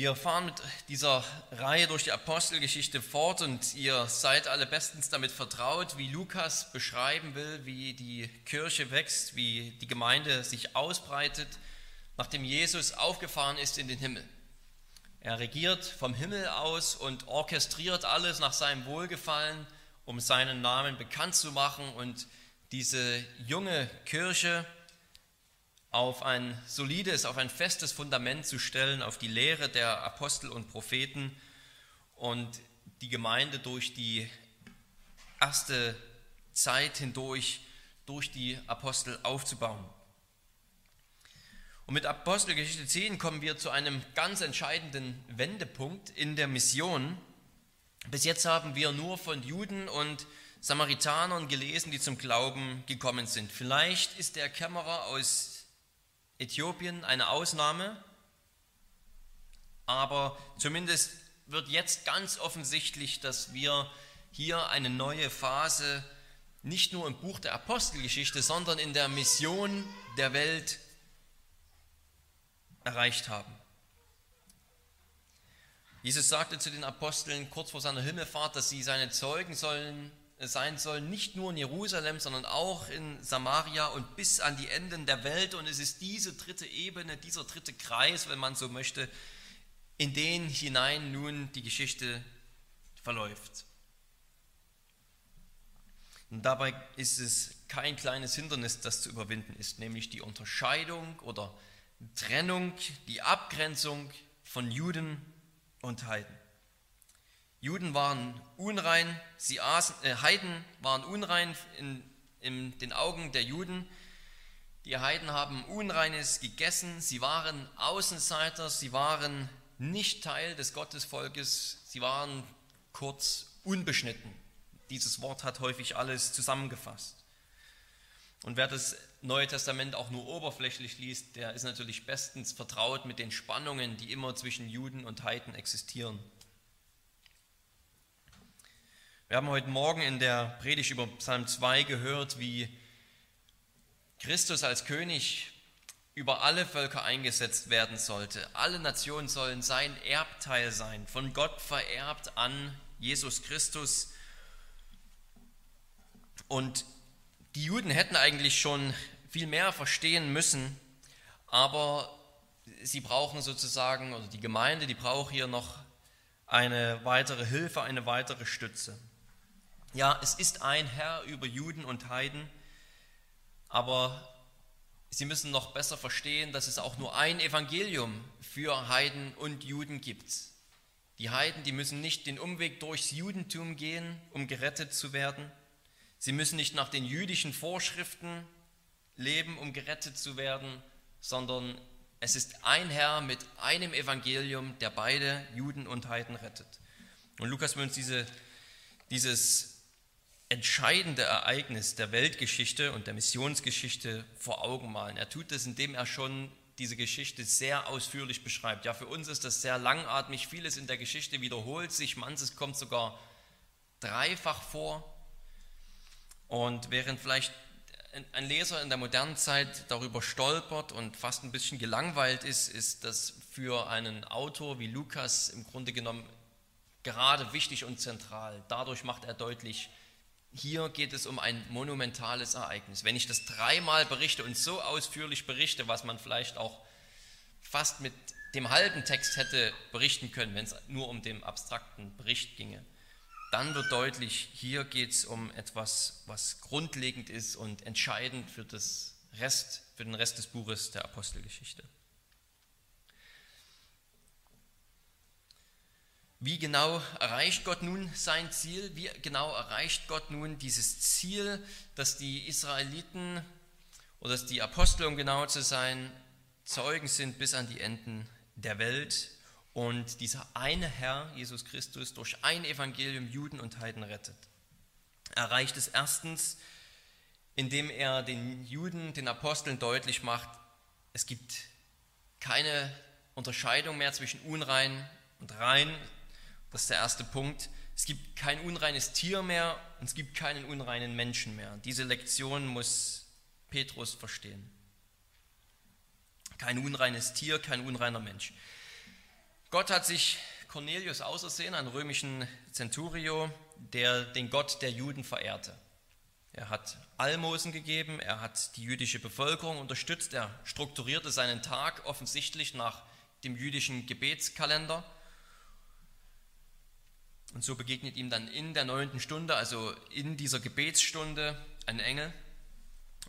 Wir fahren mit dieser Reihe durch die Apostelgeschichte fort und ihr seid alle bestens damit vertraut, wie Lukas beschreiben will, wie die Kirche wächst, wie die Gemeinde sich ausbreitet, nachdem Jesus aufgefahren ist in den Himmel. Er regiert vom Himmel aus und orchestriert alles nach seinem Wohlgefallen, um seinen Namen bekannt zu machen und diese junge Kirche, auf ein solides, auf ein festes Fundament zu stellen, auf die Lehre der Apostel und Propheten und die Gemeinde durch die erste Zeit hindurch durch die Apostel aufzubauen. Und mit Apostelgeschichte 10 kommen wir zu einem ganz entscheidenden Wendepunkt in der Mission. Bis jetzt haben wir nur von Juden und Samaritanern gelesen, die zum Glauben gekommen sind. Vielleicht ist der Kämmerer aus Äthiopien eine Ausnahme, aber zumindest wird jetzt ganz offensichtlich, dass wir hier eine neue Phase nicht nur im Buch der Apostelgeschichte, sondern in der Mission der Welt erreicht haben. Jesus sagte zu den Aposteln kurz vor seiner Himmelfahrt, dass sie seine Zeugen sollen sein soll, nicht nur in Jerusalem, sondern auch in Samaria und bis an die Enden der Welt. Und es ist diese dritte Ebene, dieser dritte Kreis, wenn man so möchte, in den hinein nun die Geschichte verläuft. Und dabei ist es kein kleines Hindernis, das zu überwinden ist, nämlich die Unterscheidung oder Trennung, die Abgrenzung von Juden und Heiden. Juden waren unrein, sie aßen, äh, Heiden waren unrein in, in den Augen der Juden. Die Heiden haben Unreines gegessen, sie waren Außenseiter, sie waren nicht Teil des Gottesvolkes, sie waren kurz unbeschnitten. Dieses Wort hat häufig alles zusammengefasst. Und wer das Neue Testament auch nur oberflächlich liest, der ist natürlich bestens vertraut mit den Spannungen, die immer zwischen Juden und Heiden existieren. Wir haben heute Morgen in der Predigt über Psalm 2 gehört, wie Christus als König über alle Völker eingesetzt werden sollte. Alle Nationen sollen sein Erbteil sein, von Gott vererbt an Jesus Christus. Und die Juden hätten eigentlich schon viel mehr verstehen müssen, aber sie brauchen sozusagen, oder die Gemeinde, die braucht hier noch eine weitere Hilfe, eine weitere Stütze. Ja, es ist ein Herr über Juden und Heiden, aber sie müssen noch besser verstehen, dass es auch nur ein Evangelium für Heiden und Juden gibt. Die Heiden, die müssen nicht den Umweg durchs Judentum gehen, um gerettet zu werden. Sie müssen nicht nach den jüdischen Vorschriften leben, um gerettet zu werden, sondern es ist ein Herr mit einem Evangelium, der beide Juden und Heiden rettet. Und Lukas will uns diese, dieses entscheidende Ereignis der Weltgeschichte und der Missionsgeschichte vor Augen malen. Er tut das, indem er schon diese Geschichte sehr ausführlich beschreibt. Ja, für uns ist das sehr langatmig. Vieles in der Geschichte wiederholt sich, manches kommt sogar dreifach vor. Und während vielleicht ein Leser in der modernen Zeit darüber stolpert und fast ein bisschen gelangweilt ist, ist das für einen Autor wie Lukas im Grunde genommen gerade wichtig und zentral. Dadurch macht er deutlich, hier geht es um ein monumentales Ereignis. Wenn ich das dreimal berichte und so ausführlich berichte, was man vielleicht auch fast mit dem halben Text hätte berichten können, wenn es nur um den abstrakten Bericht ginge, dann wird deutlich, hier geht es um etwas, was grundlegend ist und entscheidend für, das Rest, für den Rest des Buches der Apostelgeschichte. Wie genau erreicht Gott nun sein Ziel? Wie genau erreicht Gott nun dieses Ziel, dass die Israeliten oder dass die Apostel, um genau zu sein, Zeugen sind bis an die Enden der Welt und dieser eine Herr, Jesus Christus, durch ein Evangelium Juden und Heiden rettet? Er erreicht es erstens, indem er den Juden, den Aposteln deutlich macht, es gibt keine Unterscheidung mehr zwischen unrein und rein, das ist der erste Punkt. Es gibt kein unreines Tier mehr und es gibt keinen unreinen Menschen mehr. Diese Lektion muss Petrus verstehen. Kein unreines Tier, kein unreiner Mensch. Gott hat sich Cornelius ausersehen, einen römischen Centurio, der den Gott der Juden verehrte. Er hat Almosen gegeben, er hat die jüdische Bevölkerung unterstützt, er strukturierte seinen Tag offensichtlich nach dem jüdischen Gebetskalender. Und so begegnet ihm dann in der neunten Stunde, also in dieser Gebetsstunde, ein Engel.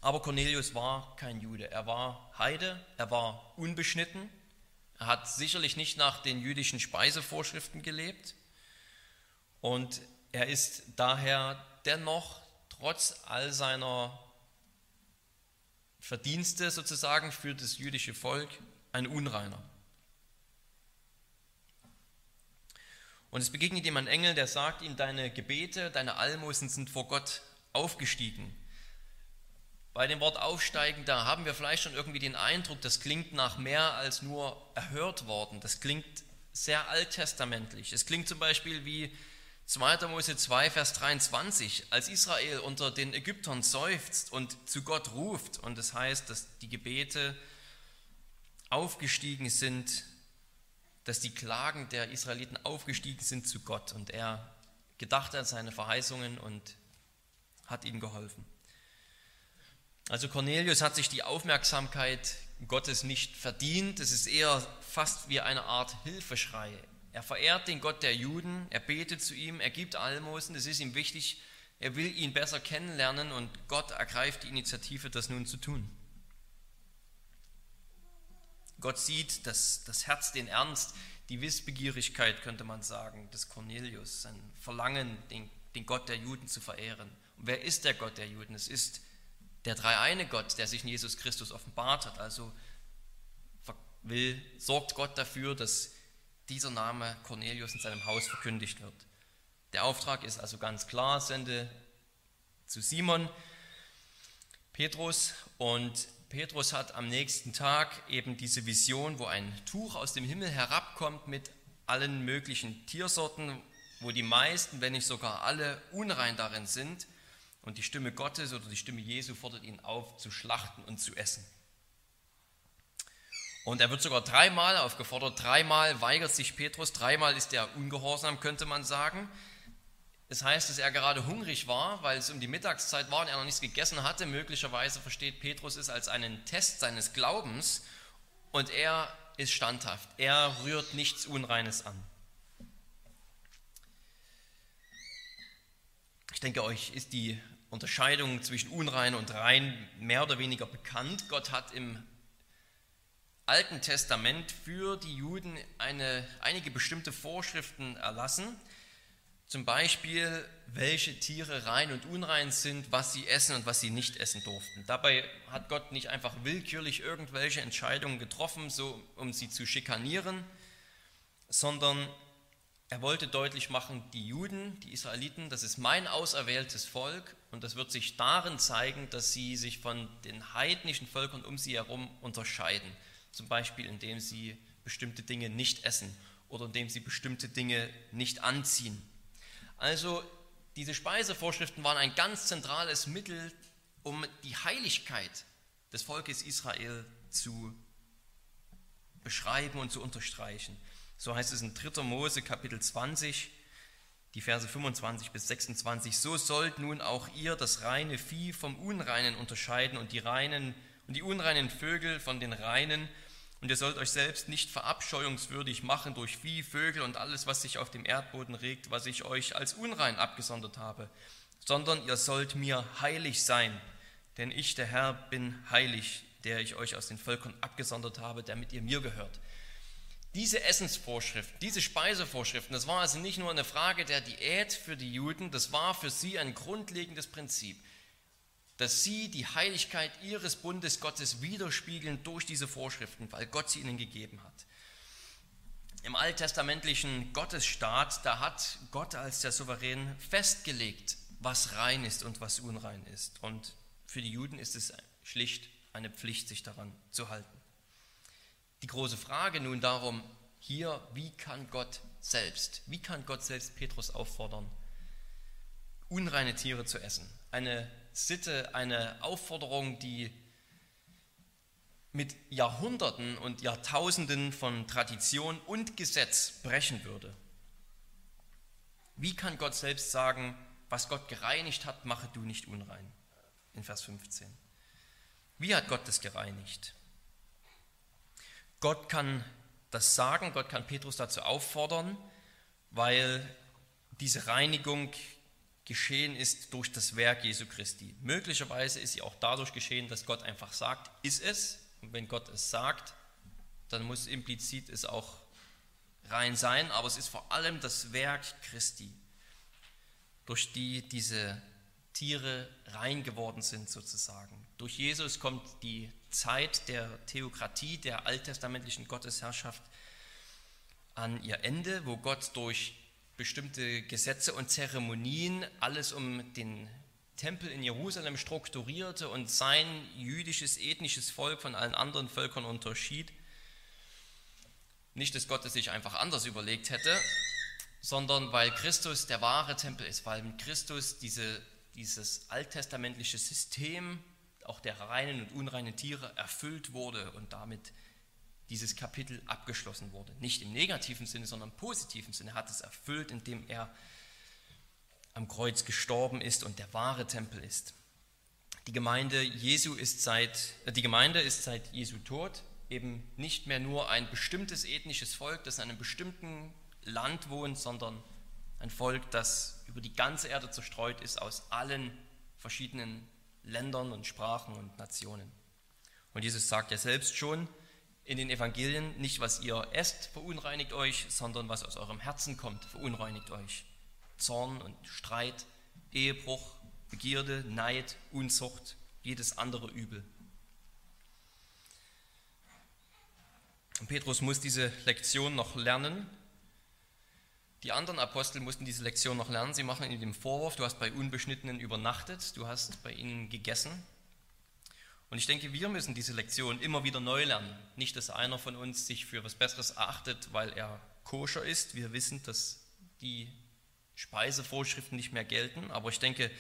Aber Cornelius war kein Jude, er war Heide, er war unbeschnitten, er hat sicherlich nicht nach den jüdischen Speisevorschriften gelebt und er ist daher dennoch trotz all seiner Verdienste sozusagen für das jüdische Volk ein Unreiner. Und es begegnet ihm ein Engel, der sagt ihm, deine Gebete, deine Almosen sind vor Gott aufgestiegen. Bei dem Wort aufsteigen, da haben wir vielleicht schon irgendwie den Eindruck, das klingt nach mehr als nur erhört worden. Das klingt sehr alttestamentlich. Es klingt zum Beispiel wie 2. Mose 2, Vers 23, als Israel unter den Ägyptern seufzt und zu Gott ruft, und das heißt, dass die Gebete aufgestiegen sind, dass die Klagen der Israeliten aufgestiegen sind zu Gott und er gedacht an seine Verheißungen und hat ihnen geholfen. Also Cornelius hat sich die Aufmerksamkeit Gottes nicht verdient, es ist eher fast wie eine Art Hilfeschrei. Er verehrt den Gott der Juden, er betet zu ihm, er gibt Almosen, es ist ihm wichtig, er will ihn besser kennenlernen und Gott ergreift die Initiative, das nun zu tun. Gott sieht das, das Herz, den Ernst, die Wissbegierigkeit, könnte man sagen, des Cornelius, sein Verlangen, den, den Gott der Juden zu verehren. Und wer ist der Gott der Juden? Es ist der dreieine Gott, der sich in Jesus Christus offenbart hat. Also will, sorgt Gott dafür, dass dieser Name Cornelius in seinem Haus verkündigt wird. Der Auftrag ist also ganz klar, sende zu Simon Petrus und Petrus hat am nächsten Tag eben diese Vision, wo ein Tuch aus dem Himmel herabkommt mit allen möglichen Tiersorten, wo die meisten, wenn nicht sogar alle, unrein darin sind. Und die Stimme Gottes oder die Stimme Jesu fordert ihn auf, zu schlachten und zu essen. Und er wird sogar dreimal aufgefordert, dreimal weigert sich Petrus, dreimal ist er ungehorsam, könnte man sagen. Das heißt, dass er gerade hungrig war, weil es um die Mittagszeit war und er noch nichts gegessen hatte. Möglicherweise versteht Petrus es als einen Test seines Glaubens und er ist standhaft. Er rührt nichts Unreines an. Ich denke, euch ist die Unterscheidung zwischen unrein und rein mehr oder weniger bekannt. Gott hat im Alten Testament für die Juden eine, einige bestimmte Vorschriften erlassen, zum Beispiel welche Tiere rein und unrein sind, was sie essen und was sie nicht essen durften. Dabei hat Gott nicht einfach willkürlich irgendwelche Entscheidungen getroffen, so um sie zu schikanieren, sondern er wollte deutlich machen, die Juden, die Israeliten, das ist mein auserwähltes Volk und das wird sich darin zeigen, dass sie sich von den heidnischen Völkern um sie herum unterscheiden. Zum Beispiel, indem sie bestimmte Dinge nicht essen oder indem sie bestimmte Dinge nicht anziehen. Also diese Speisevorschriften waren ein ganz zentrales Mittel, um die Heiligkeit des Volkes Israel zu beschreiben und zu unterstreichen. So heißt es in 3. Mose Kapitel 20, die Verse 25 bis 26. So sollt nun auch ihr das reine Vieh vom Unreinen unterscheiden und die reinen und die unreinen Vögel von den reinen. Und ihr sollt euch selbst nicht verabscheuungswürdig machen durch Vieh, Vögel und alles, was sich auf dem Erdboden regt, was ich euch als unrein abgesondert habe, sondern ihr sollt mir heilig sein, denn ich, der Herr, bin heilig, der ich euch aus den Völkern abgesondert habe, damit ihr mir gehört. Diese Essensvorschriften, diese Speisevorschriften, das war also nicht nur eine Frage der Diät für die Juden, das war für sie ein grundlegendes Prinzip dass sie die Heiligkeit ihres Bundes Gottes widerspiegeln durch diese Vorschriften, weil Gott sie ihnen gegeben hat. Im alttestamentlichen Gottesstaat, da hat Gott als der Souverän festgelegt, was rein ist und was unrein ist. Und für die Juden ist es schlicht eine Pflicht, sich daran zu halten. Die große Frage nun darum, hier, wie kann Gott selbst, wie kann Gott selbst Petrus auffordern, unreine Tiere zu essen? Eine Sitte, eine Aufforderung, die mit Jahrhunderten und Jahrtausenden von Tradition und Gesetz brechen würde. Wie kann Gott selbst sagen, was Gott gereinigt hat, mache du nicht unrein? In Vers 15. Wie hat Gott das gereinigt? Gott kann das sagen, Gott kann Petrus dazu auffordern, weil diese Reinigung geschehen ist durch das Werk Jesu Christi. Möglicherweise ist sie auch dadurch geschehen, dass Gott einfach sagt, ist es. Und wenn Gott es sagt, dann muss implizit es auch rein sein, aber es ist vor allem das Werk Christi, durch die diese Tiere rein geworden sind sozusagen. Durch Jesus kommt die Zeit der Theokratie, der alttestamentlichen Gottesherrschaft an ihr Ende, wo Gott durch bestimmte Gesetze und Zeremonien alles um den Tempel in Jerusalem strukturierte und sein jüdisches, ethnisches Volk von allen anderen Völkern unterschied. Nicht, dass Gott es sich einfach anders überlegt hätte, sondern weil Christus der wahre Tempel ist, weil mit Christus diese, dieses alttestamentliche System auch der reinen und unreinen Tiere erfüllt wurde und damit dieses Kapitel abgeschlossen wurde. Nicht im negativen Sinne, sondern im positiven Sinne. Er hat es erfüllt, indem er am Kreuz gestorben ist und der wahre Tempel ist. Die Gemeinde Jesu ist seit, äh, die Gemeinde ist seit Jesu Tod eben nicht mehr nur ein bestimmtes ethnisches Volk, das in einem bestimmten Land wohnt, sondern ein Volk, das über die ganze Erde zerstreut ist, aus allen verschiedenen Ländern und Sprachen und Nationen. Und Jesus sagt ja selbst schon in den Evangelien, nicht was ihr esst, verunreinigt euch, sondern was aus eurem Herzen kommt, verunreinigt euch. Zorn und Streit, Ehebruch, Begierde, Neid, Unzucht, jedes andere Übel. Und Petrus muss diese Lektion noch lernen. Die anderen Apostel mussten diese Lektion noch lernen. Sie machen ihm den Vorwurf, du hast bei Unbeschnittenen übernachtet, du hast bei ihnen gegessen. Und ich denke, wir müssen diese Lektion immer wieder neu lernen. Nicht, dass einer von uns sich für was Besseres erachtet, weil er koscher ist. Wir wissen, dass die Speisevorschriften nicht mehr gelten. Aber ich denke,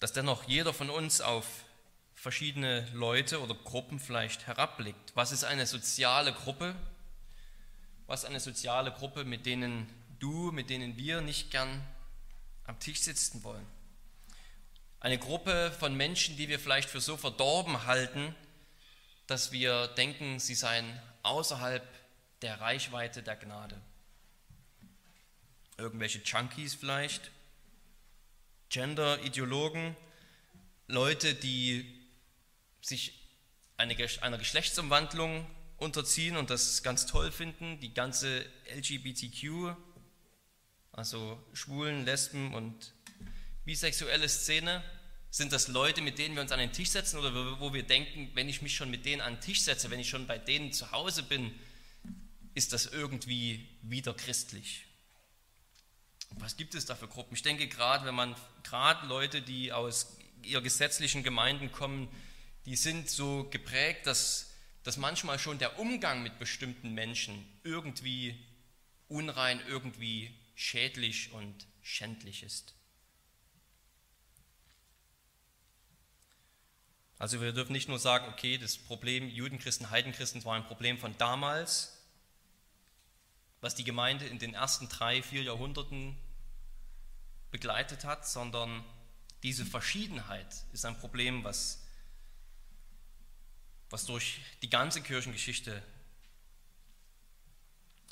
dass dennoch jeder von uns auf verschiedene Leute oder Gruppen vielleicht herabblickt. Was ist eine soziale Gruppe? Was ist eine soziale Gruppe, mit denen du, mit denen wir nicht gern am Tisch sitzen wollen? Eine Gruppe von Menschen, die wir vielleicht für so verdorben halten, dass wir denken, sie seien außerhalb der Reichweite der Gnade. Irgendwelche Junkies vielleicht, Gender-Ideologen, Leute, die sich eine, einer Geschlechtsumwandlung unterziehen und das ganz toll finden, die ganze LGBTQ, also Schwulen, Lesben und bisexuelle Szene, sind das Leute, mit denen wir uns an den Tisch setzen oder wo wir denken, wenn ich mich schon mit denen an den Tisch setze, wenn ich schon bei denen zu Hause bin, ist das irgendwie wieder christlich. Was gibt es da für Gruppen? Ich denke gerade, wenn man gerade Leute, die aus ihrer gesetzlichen Gemeinden kommen, die sind so geprägt, dass, dass manchmal schon der Umgang mit bestimmten Menschen irgendwie unrein, irgendwie schädlich und schändlich ist. Also wir dürfen nicht nur sagen, okay, das Problem Judenchristen, Heidenchristen war ein Problem von damals, was die Gemeinde in den ersten drei, vier Jahrhunderten begleitet hat, sondern diese Verschiedenheit ist ein Problem, was was durch die ganze Kirchengeschichte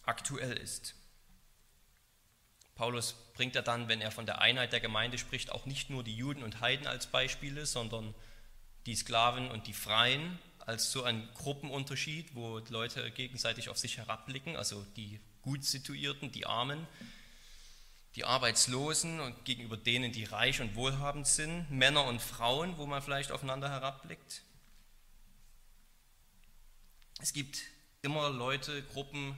aktuell ist. Paulus bringt er dann, wenn er von der Einheit der Gemeinde spricht, auch nicht nur die Juden und Heiden als Beispiele, sondern die Sklaven und die Freien als so ein Gruppenunterschied, wo Leute gegenseitig auf sich herabblicken, also die gut situierten, die Armen, die Arbeitslosen und gegenüber denen, die reich und wohlhabend sind, Männer und Frauen, wo man vielleicht aufeinander herabblickt. Es gibt immer Leute, Gruppen,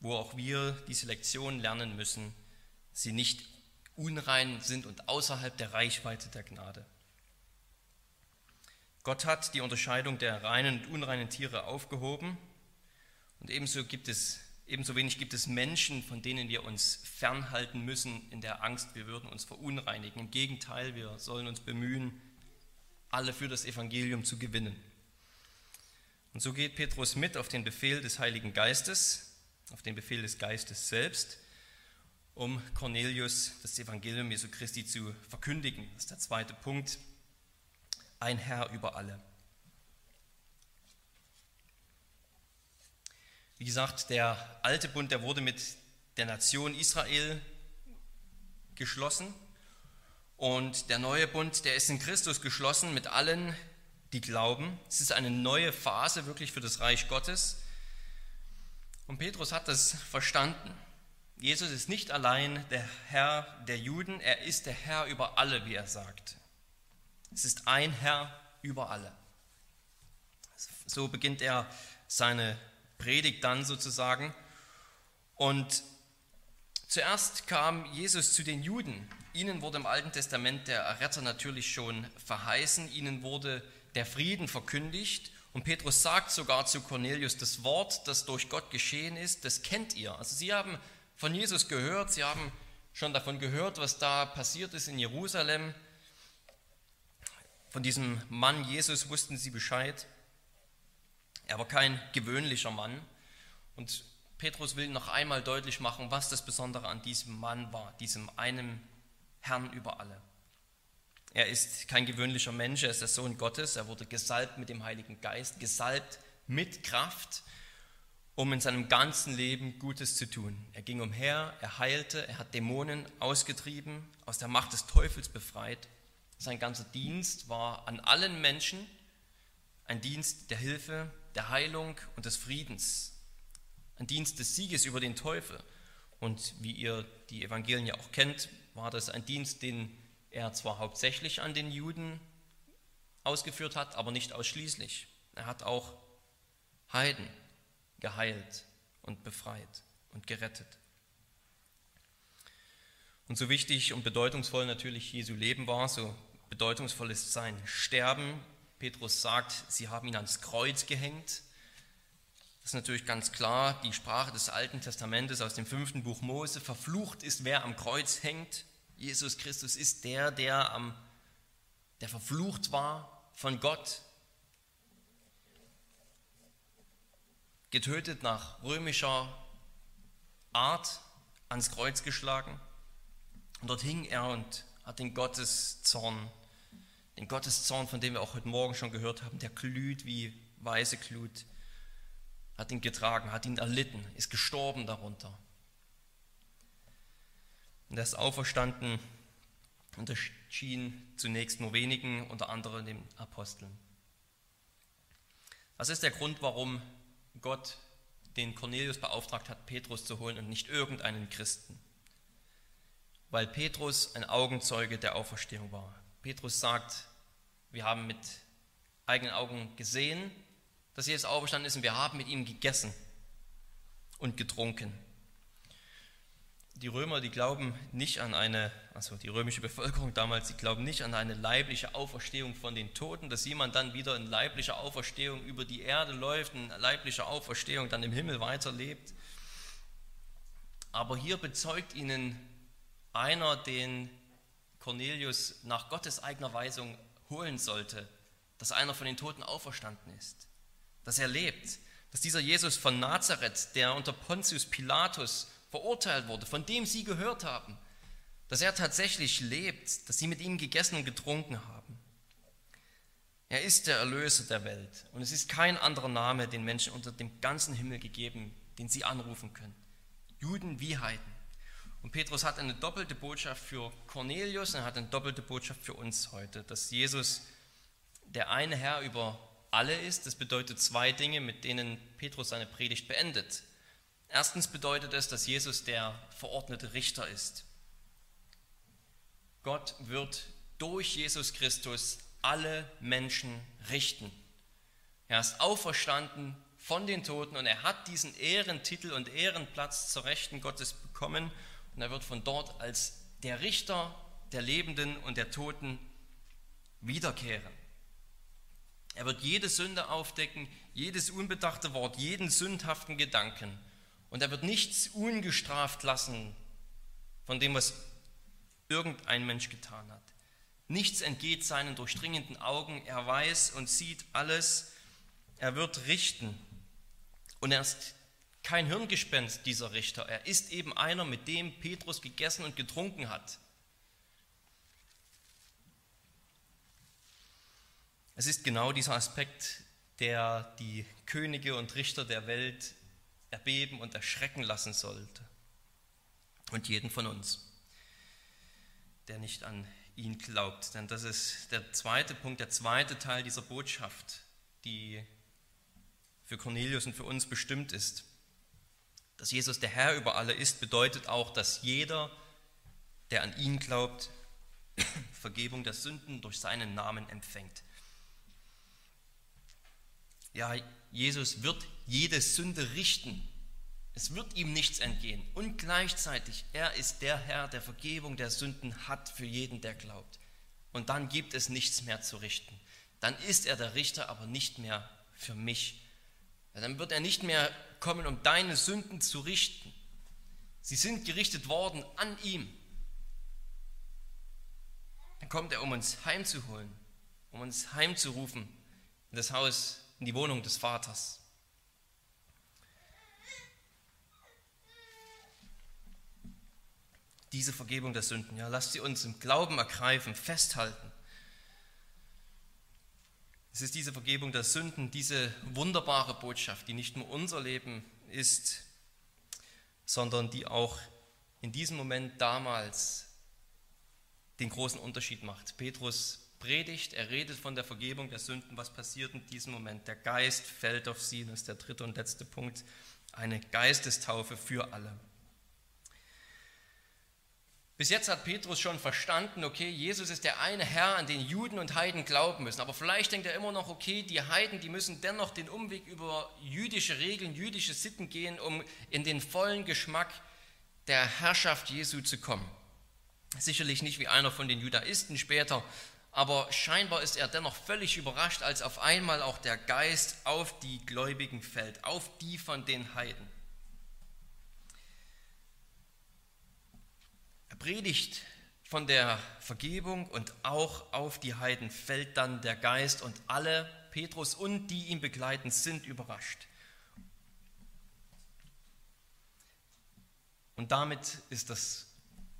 wo auch wir diese Lektion lernen müssen, sie nicht unrein sind und außerhalb der Reichweite der Gnade. Gott hat die Unterscheidung der reinen und unreinen Tiere aufgehoben und ebenso gibt es ebenso wenig gibt es Menschen, von denen wir uns fernhalten müssen in der Angst, wir würden uns verunreinigen. Im Gegenteil, wir sollen uns bemühen, alle für das Evangelium zu gewinnen. Und so geht Petrus mit auf den Befehl des Heiligen Geistes, auf den Befehl des Geistes selbst, um Cornelius das Evangelium Jesu Christi zu verkündigen. Das ist der zweite Punkt. Ein Herr über alle. Wie gesagt, der alte Bund, der wurde mit der Nation Israel geschlossen. Und der neue Bund, der ist in Christus geschlossen mit allen, die glauben. Es ist eine neue Phase wirklich für das Reich Gottes. Und Petrus hat das verstanden. Jesus ist nicht allein der Herr der Juden, er ist der Herr über alle, wie er sagt. Es ist ein Herr über alle. So beginnt er seine Predigt dann sozusagen. Und zuerst kam Jesus zu den Juden. Ihnen wurde im Alten Testament der Retter natürlich schon verheißen. Ihnen wurde der Frieden verkündigt. Und Petrus sagt sogar zu Cornelius, das Wort, das durch Gott geschehen ist, das kennt ihr. Also sie haben von Jesus gehört, sie haben schon davon gehört, was da passiert ist in Jerusalem. Von diesem Mann Jesus wussten sie Bescheid. Er war kein gewöhnlicher Mann. Und Petrus will noch einmal deutlich machen, was das Besondere an diesem Mann war, diesem einen Herrn über alle. Er ist kein gewöhnlicher Mensch, er ist der Sohn Gottes, er wurde gesalbt mit dem Heiligen Geist, gesalbt mit Kraft, um in seinem ganzen Leben Gutes zu tun. Er ging umher, er heilte, er hat Dämonen ausgetrieben, aus der Macht des Teufels befreit. Sein ganzer Dienst war an allen Menschen ein Dienst der Hilfe, der Heilung und des Friedens, ein Dienst des Sieges über den Teufel. Und wie ihr die Evangelien ja auch kennt, war das ein Dienst, den er zwar hauptsächlich an den Juden ausgeführt hat, aber nicht ausschließlich. Er hat auch Heiden geheilt und befreit und gerettet. Und so wichtig und bedeutungsvoll natürlich Jesu Leben war, so bedeutungsvoll ist sein Sterben. Petrus sagt, sie haben ihn ans Kreuz gehängt. Das ist natürlich ganz klar die Sprache des Alten Testamentes aus dem fünften Buch Mose. Verflucht ist, wer am Kreuz hängt. Jesus Christus ist der, der, am, der verflucht war von Gott, getötet nach römischer Art, ans Kreuz geschlagen. Und dort hing er und hat den Gotteszorn, den Gotteszorn, von dem wir auch heute Morgen schon gehört haben, der glüht wie weiße Glut, hat ihn getragen, hat ihn erlitten, ist gestorben darunter. Und er ist auferstanden und erschien zunächst nur wenigen, unter anderem den Aposteln. Das ist der Grund, warum Gott den Cornelius beauftragt hat, Petrus zu holen und nicht irgendeinen Christen. Weil Petrus ein Augenzeuge der Auferstehung war. Petrus sagt, wir haben mit eigenen Augen gesehen, dass Jesus auferstanden ist und wir haben mit ihm gegessen und getrunken die Römer, die glauben nicht an eine, also die römische Bevölkerung damals, die glauben nicht an eine leibliche Auferstehung von den Toten, dass jemand dann wieder in leiblicher Auferstehung über die Erde läuft, in leiblicher Auferstehung dann im Himmel weiterlebt. Aber hier bezeugt ihnen einer, den Cornelius nach Gottes eigener Weisung holen sollte, dass einer von den Toten auferstanden ist, dass er lebt, dass dieser Jesus von Nazareth, der unter Pontius Pilatus verurteilt wurde, von dem sie gehört haben, dass er tatsächlich lebt, dass sie mit ihm gegessen und getrunken haben. Er ist der Erlöser der Welt und es ist kein anderer Name den Menschen unter dem ganzen Himmel gegeben, den sie anrufen können. Juden wie Heiden. Und Petrus hat eine doppelte Botschaft für Cornelius und er hat eine doppelte Botschaft für uns heute, dass Jesus der eine Herr über alle ist. Das bedeutet zwei Dinge, mit denen Petrus seine Predigt beendet. Erstens bedeutet es, dass Jesus der verordnete Richter ist. Gott wird durch Jesus Christus alle Menschen richten. Er ist auferstanden von den Toten und er hat diesen Ehrentitel und Ehrenplatz zur Rechten Gottes bekommen und er wird von dort als der Richter der Lebenden und der Toten wiederkehren. Er wird jede Sünde aufdecken, jedes unbedachte Wort, jeden sündhaften Gedanken und er wird nichts ungestraft lassen von dem, was irgendein Mensch getan hat. Nichts entgeht seinen durchdringenden Augen. Er weiß und sieht alles. er wird richten. Und er ist kein Hirngespenst, dieser Richter. Er ist eben einer, mit dem Petrus gegessen und getrunken hat. Es ist genau dieser Aspekt, der die Könige und Richter der Welt erbeben und erschrecken lassen sollte. Und jeden von uns, der nicht an ihn glaubt. Denn das ist der zweite Punkt, der zweite Teil dieser Botschaft, die für Cornelius und für uns bestimmt ist. Dass Jesus der Herr über alle ist, bedeutet auch, dass jeder, der an ihn glaubt, Vergebung der Sünden durch seinen Namen empfängt. Ja, Jesus wird jede Sünde richten. Es wird ihm nichts entgehen. Und gleichzeitig, er ist der Herr, der Vergebung der Sünden hat für jeden, der glaubt. Und dann gibt es nichts mehr zu richten. Dann ist er der Richter, aber nicht mehr für mich. Dann wird er nicht mehr kommen, um deine Sünden zu richten. Sie sind gerichtet worden an ihm. Dann kommt er, um uns heimzuholen, um uns heimzurufen in das Haus in die Wohnung des Vaters. Diese Vergebung der Sünden, ja, lasst sie uns im Glauben ergreifen, festhalten. Es ist diese Vergebung der Sünden, diese wunderbare Botschaft, die nicht nur unser Leben ist, sondern die auch in diesem Moment damals den großen Unterschied macht. Petrus predigt, er redet von der Vergebung der Sünden. Was passiert in diesem Moment? Der Geist fällt auf sie. Das ist der dritte und letzte Punkt. Eine Geistestaufe für alle. Bis jetzt hat Petrus schon verstanden, okay, Jesus ist der eine Herr, an den Juden und Heiden glauben müssen. Aber vielleicht denkt er immer noch, okay, die Heiden, die müssen dennoch den Umweg über jüdische Regeln, jüdische Sitten gehen, um in den vollen Geschmack der Herrschaft Jesu zu kommen. Sicherlich nicht wie einer von den Judaisten später, aber scheinbar ist er dennoch völlig überrascht, als auf einmal auch der Geist auf die Gläubigen fällt, auf die von den Heiden. Predigt von der Vergebung und auch auf die Heiden fällt dann der Geist und alle, Petrus und die ihn begleiten, sind überrascht. Und damit ist das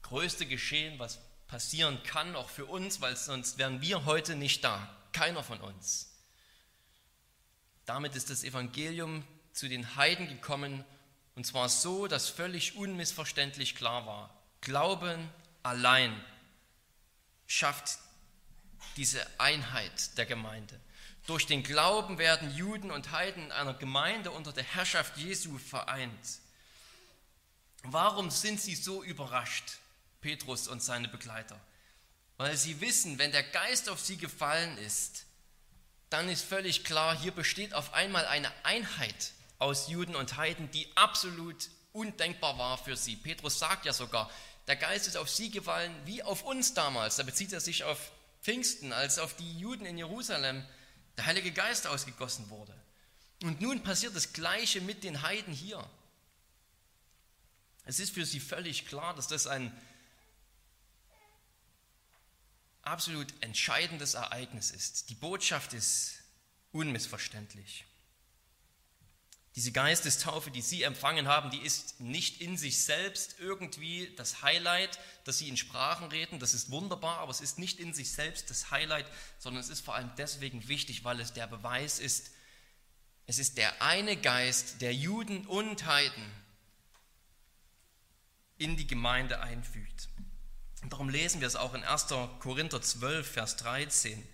größte Geschehen, was passieren kann, auch für uns, weil sonst wären wir heute nicht da. Keiner von uns. Damit ist das Evangelium zu den Heiden gekommen und zwar so, dass völlig unmissverständlich klar war. Glauben allein schafft diese Einheit der Gemeinde. Durch den Glauben werden Juden und Heiden in einer Gemeinde unter der Herrschaft Jesu vereint. Warum sind sie so überrascht? Petrus und seine Begleiter. Weil sie wissen, wenn der Geist auf sie gefallen ist, dann ist völlig klar, hier besteht auf einmal eine Einheit aus Juden und Heiden, die absolut undenkbar war für sie. Petrus sagt ja sogar, der Geist ist auf sie gefallen wie auf uns damals. Da bezieht er sich auf Pfingsten, als auf die Juden in Jerusalem der Heilige Geist ausgegossen wurde. Und nun passiert das Gleiche mit den Heiden hier. Es ist für sie völlig klar, dass das ein absolut entscheidendes Ereignis ist. Die Botschaft ist unmissverständlich. Diese Geistestaufe, die Sie empfangen haben, die ist nicht in sich selbst irgendwie das Highlight, dass Sie in Sprachen reden. Das ist wunderbar, aber es ist nicht in sich selbst das Highlight, sondern es ist vor allem deswegen wichtig, weil es der Beweis ist, es ist der eine Geist, der Juden und Heiden in die Gemeinde einfügt. Und darum lesen wir es auch in 1. Korinther 12, Vers 13.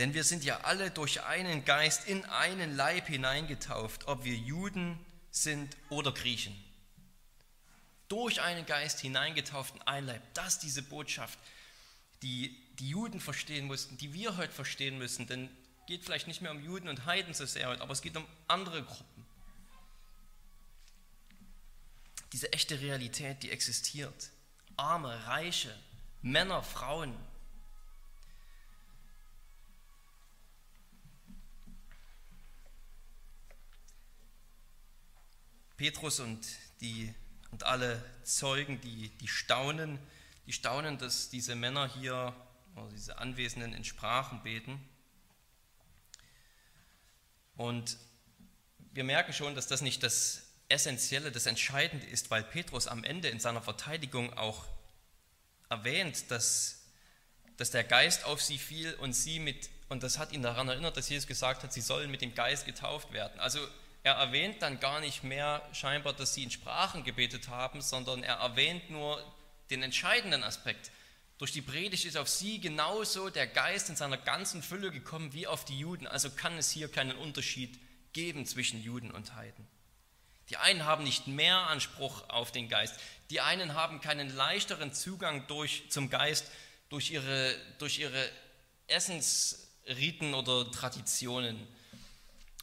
Denn wir sind ja alle durch einen Geist in einen Leib hineingetauft, ob wir Juden sind oder Griechen. Durch einen Geist hineingetauft in einen Leib. Das ist diese Botschaft, die die Juden verstehen mussten, die wir heute verstehen müssen. Denn es geht vielleicht nicht mehr um Juden und Heiden so sehr heute, aber es geht um andere Gruppen. Diese echte Realität, die existiert. Arme, Reiche, Männer, Frauen. Petrus und, die, und alle Zeugen, die, die staunen, die staunen, dass diese Männer hier, oder diese Anwesenden in Sprachen beten. Und wir merken schon, dass das nicht das Essentielle, das Entscheidende ist, weil Petrus am Ende in seiner Verteidigung auch erwähnt, dass, dass der Geist auf sie fiel und sie mit, und das hat ihn daran erinnert, dass Jesus gesagt hat, sie sollen mit dem Geist getauft werden. Also er erwähnt dann gar nicht mehr scheinbar, dass sie in Sprachen gebetet haben, sondern er erwähnt nur den entscheidenden Aspekt. Durch die Predigt ist auf sie genauso der Geist in seiner ganzen Fülle gekommen wie auf die Juden. Also kann es hier keinen Unterschied geben zwischen Juden und Heiden. Die einen haben nicht mehr Anspruch auf den Geist. Die einen haben keinen leichteren Zugang durch, zum Geist durch ihre, durch ihre Essensriten oder Traditionen.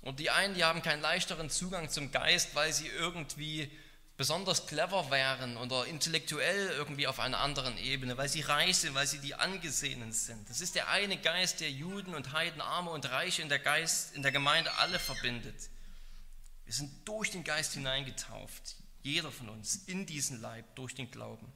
Und die einen, die haben keinen leichteren Zugang zum Geist, weil sie irgendwie besonders clever wären oder intellektuell irgendwie auf einer anderen Ebene, weil sie reich sind, weil sie die Angesehenen sind. Das ist der eine Geist, der Juden und Heiden, Arme und Reiche in der, Geist, in der Gemeinde alle verbindet. Wir sind durch den Geist hineingetauft, jeder von uns, in diesen Leib, durch den Glauben.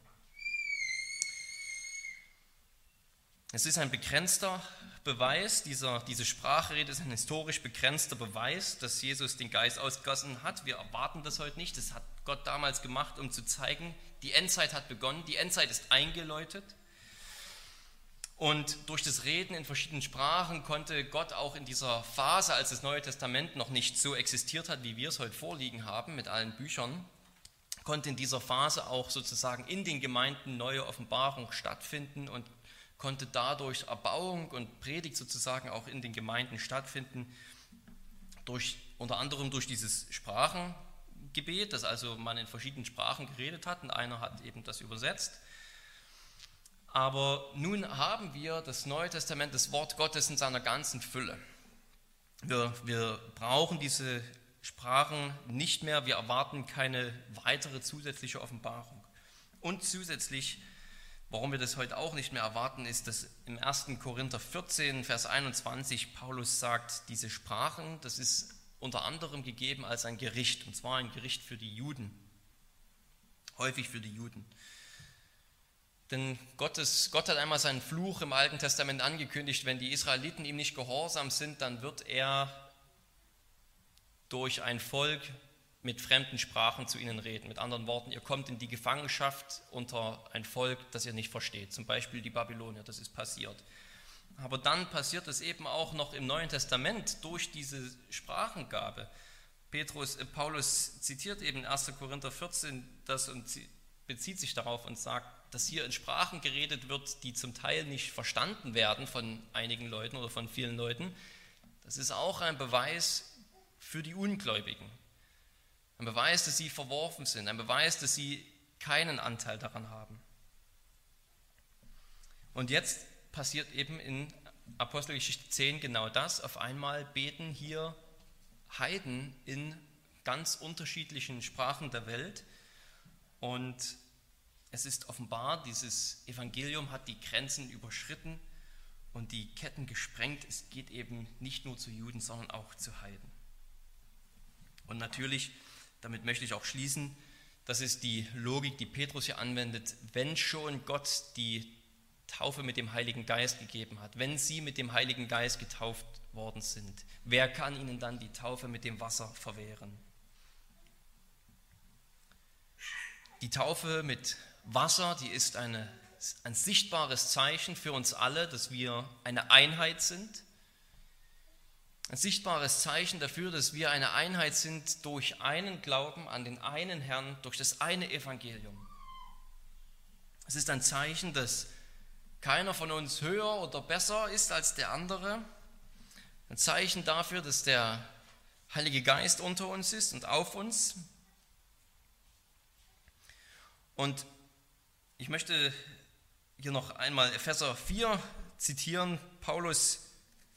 Es ist ein begrenzter Beweis, dieser, diese Sprachrede ist ein historisch begrenzter Beweis, dass Jesus den Geist ausgegossen hat. Wir erwarten das heute nicht. Das hat Gott damals gemacht, um zu zeigen, die Endzeit hat begonnen, die Endzeit ist eingeläutet. Und durch das Reden in verschiedenen Sprachen konnte Gott auch in dieser Phase, als das Neue Testament noch nicht so existiert hat, wie wir es heute vorliegen haben mit allen Büchern, konnte in dieser Phase auch sozusagen in den Gemeinden neue Offenbarung stattfinden und konnte dadurch Erbauung und Predigt sozusagen auch in den Gemeinden stattfinden, durch, unter anderem durch dieses Sprachengebet, dass also man in verschiedenen Sprachen geredet hat und einer hat eben das übersetzt. Aber nun haben wir das Neue Testament, das Wort Gottes in seiner ganzen Fülle. Wir, wir brauchen diese Sprachen nicht mehr, wir erwarten keine weitere zusätzliche Offenbarung. Und zusätzlich Warum wir das heute auch nicht mehr erwarten, ist, dass im 1. Korinther 14, Vers 21 Paulus sagt, diese Sprachen, das ist unter anderem gegeben als ein Gericht, und zwar ein Gericht für die Juden, häufig für die Juden. Denn Gottes, Gott hat einmal seinen Fluch im Alten Testament angekündigt, wenn die Israeliten ihm nicht gehorsam sind, dann wird er durch ein Volk mit fremden Sprachen zu ihnen reden. Mit anderen Worten, ihr kommt in die Gefangenschaft unter ein Volk, das ihr nicht versteht. Zum Beispiel die Babylonier, das ist passiert. Aber dann passiert es eben auch noch im Neuen Testament durch diese Sprachengabe. Petrus, äh, Paulus zitiert eben 1. Korinther 14 das und bezieht sich darauf und sagt, dass hier in Sprachen geredet wird, die zum Teil nicht verstanden werden von einigen Leuten oder von vielen Leuten. Das ist auch ein Beweis für die Ungläubigen. Ein Beweis, dass sie verworfen sind, ein Beweis, dass sie keinen Anteil daran haben. Und jetzt passiert eben in Apostelgeschichte 10 genau das. Auf einmal beten hier Heiden in ganz unterschiedlichen Sprachen der Welt. Und es ist offenbar, dieses Evangelium hat die Grenzen überschritten und die Ketten gesprengt. Es geht eben nicht nur zu Juden, sondern auch zu Heiden. Und natürlich damit möchte ich auch schließen, das ist die Logik, die Petrus hier anwendet, wenn schon Gott die Taufe mit dem Heiligen Geist gegeben hat, wenn sie mit dem Heiligen Geist getauft worden sind, wer kann ihnen dann die Taufe mit dem Wasser verwehren? Die Taufe mit Wasser, die ist eine, ein sichtbares Zeichen für uns alle, dass wir eine Einheit sind, ein sichtbares Zeichen dafür, dass wir eine Einheit sind durch einen Glauben an den einen Herrn, durch das eine Evangelium. Es ist ein Zeichen, dass keiner von uns höher oder besser ist als der andere. Ein Zeichen dafür, dass der Heilige Geist unter uns ist und auf uns. Und ich möchte hier noch einmal Epheser 4 zitieren. Paulus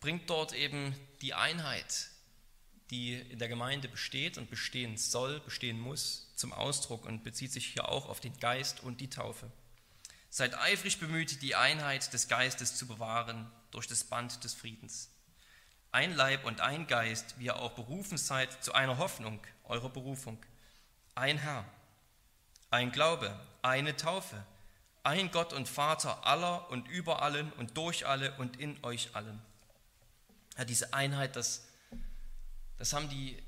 bringt dort eben die Einheit, die in der Gemeinde besteht und bestehen soll, bestehen muss, zum Ausdruck und bezieht sich hier auch auf den Geist und die Taufe. Seid eifrig bemüht, die Einheit des Geistes zu bewahren durch das Band des Friedens. Ein Leib und ein Geist, wie ihr auch berufen seid zu einer Hoffnung eurer Berufung. Ein Herr, ein Glaube, eine Taufe, ein Gott und Vater aller und über allen und durch alle und in euch allen ja, diese Einheit, das Das haben die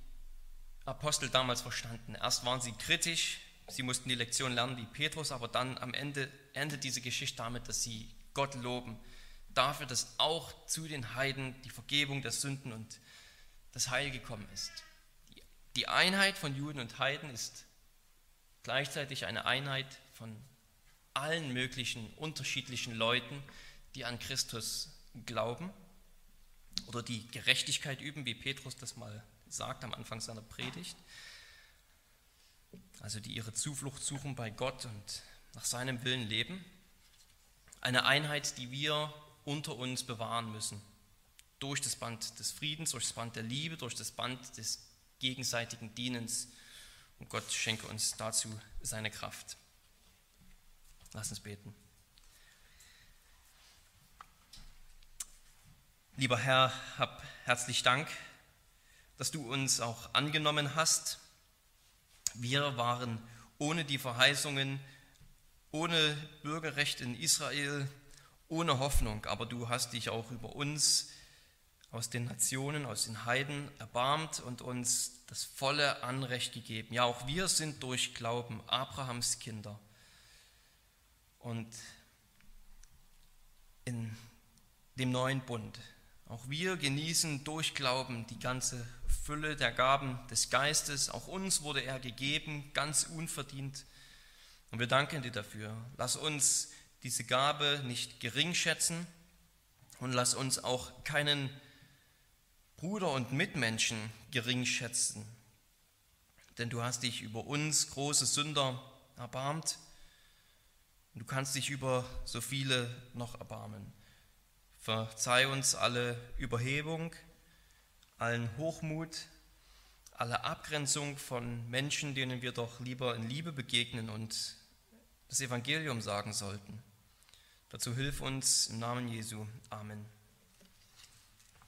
Apostel damals verstanden. Erst waren sie kritisch, sie mussten die Lektion lernen wie Petrus, aber dann am Ende endet diese Geschichte damit, dass sie Gott loben dafür, dass auch zu den Heiden die Vergebung der Sünden und das Heil gekommen ist. Die Einheit von Juden und Heiden ist gleichzeitig eine Einheit von allen möglichen unterschiedlichen Leuten, die an Christus glauben oder die Gerechtigkeit üben, wie Petrus das mal sagt am Anfang seiner Predigt. Also die ihre Zuflucht suchen bei Gott und nach seinem Willen leben. Eine Einheit, die wir unter uns bewahren müssen. Durch das Band des Friedens, durch das Band der Liebe, durch das Band des gegenseitigen Dienens. Und Gott schenke uns dazu seine Kraft. Lass uns beten. Lieber Herr, hab herzlich Dank, dass du uns auch angenommen hast. Wir waren ohne die Verheißungen, ohne Bürgerrecht in Israel, ohne Hoffnung, aber du hast dich auch über uns aus den Nationen, aus den Heiden erbarmt und uns das volle Anrecht gegeben. Ja, auch wir sind durch Glauben Abrahams Kinder. Und in dem neuen Bund, auch wir genießen durch Glauben die ganze Fülle der Gaben des Geistes. Auch uns wurde er gegeben, ganz unverdient. Und wir danken dir dafür. Lass uns diese Gabe nicht gering schätzen und lass uns auch keinen Bruder und Mitmenschen gering schätzen. Denn du hast dich über uns, große Sünder, erbarmt. Und du kannst dich über so viele noch erbarmen. Verzeih uns alle Überhebung, allen Hochmut, alle Abgrenzung von Menschen, denen wir doch lieber in Liebe begegnen und das Evangelium sagen sollten. Dazu hilf uns im Namen Jesu. Amen.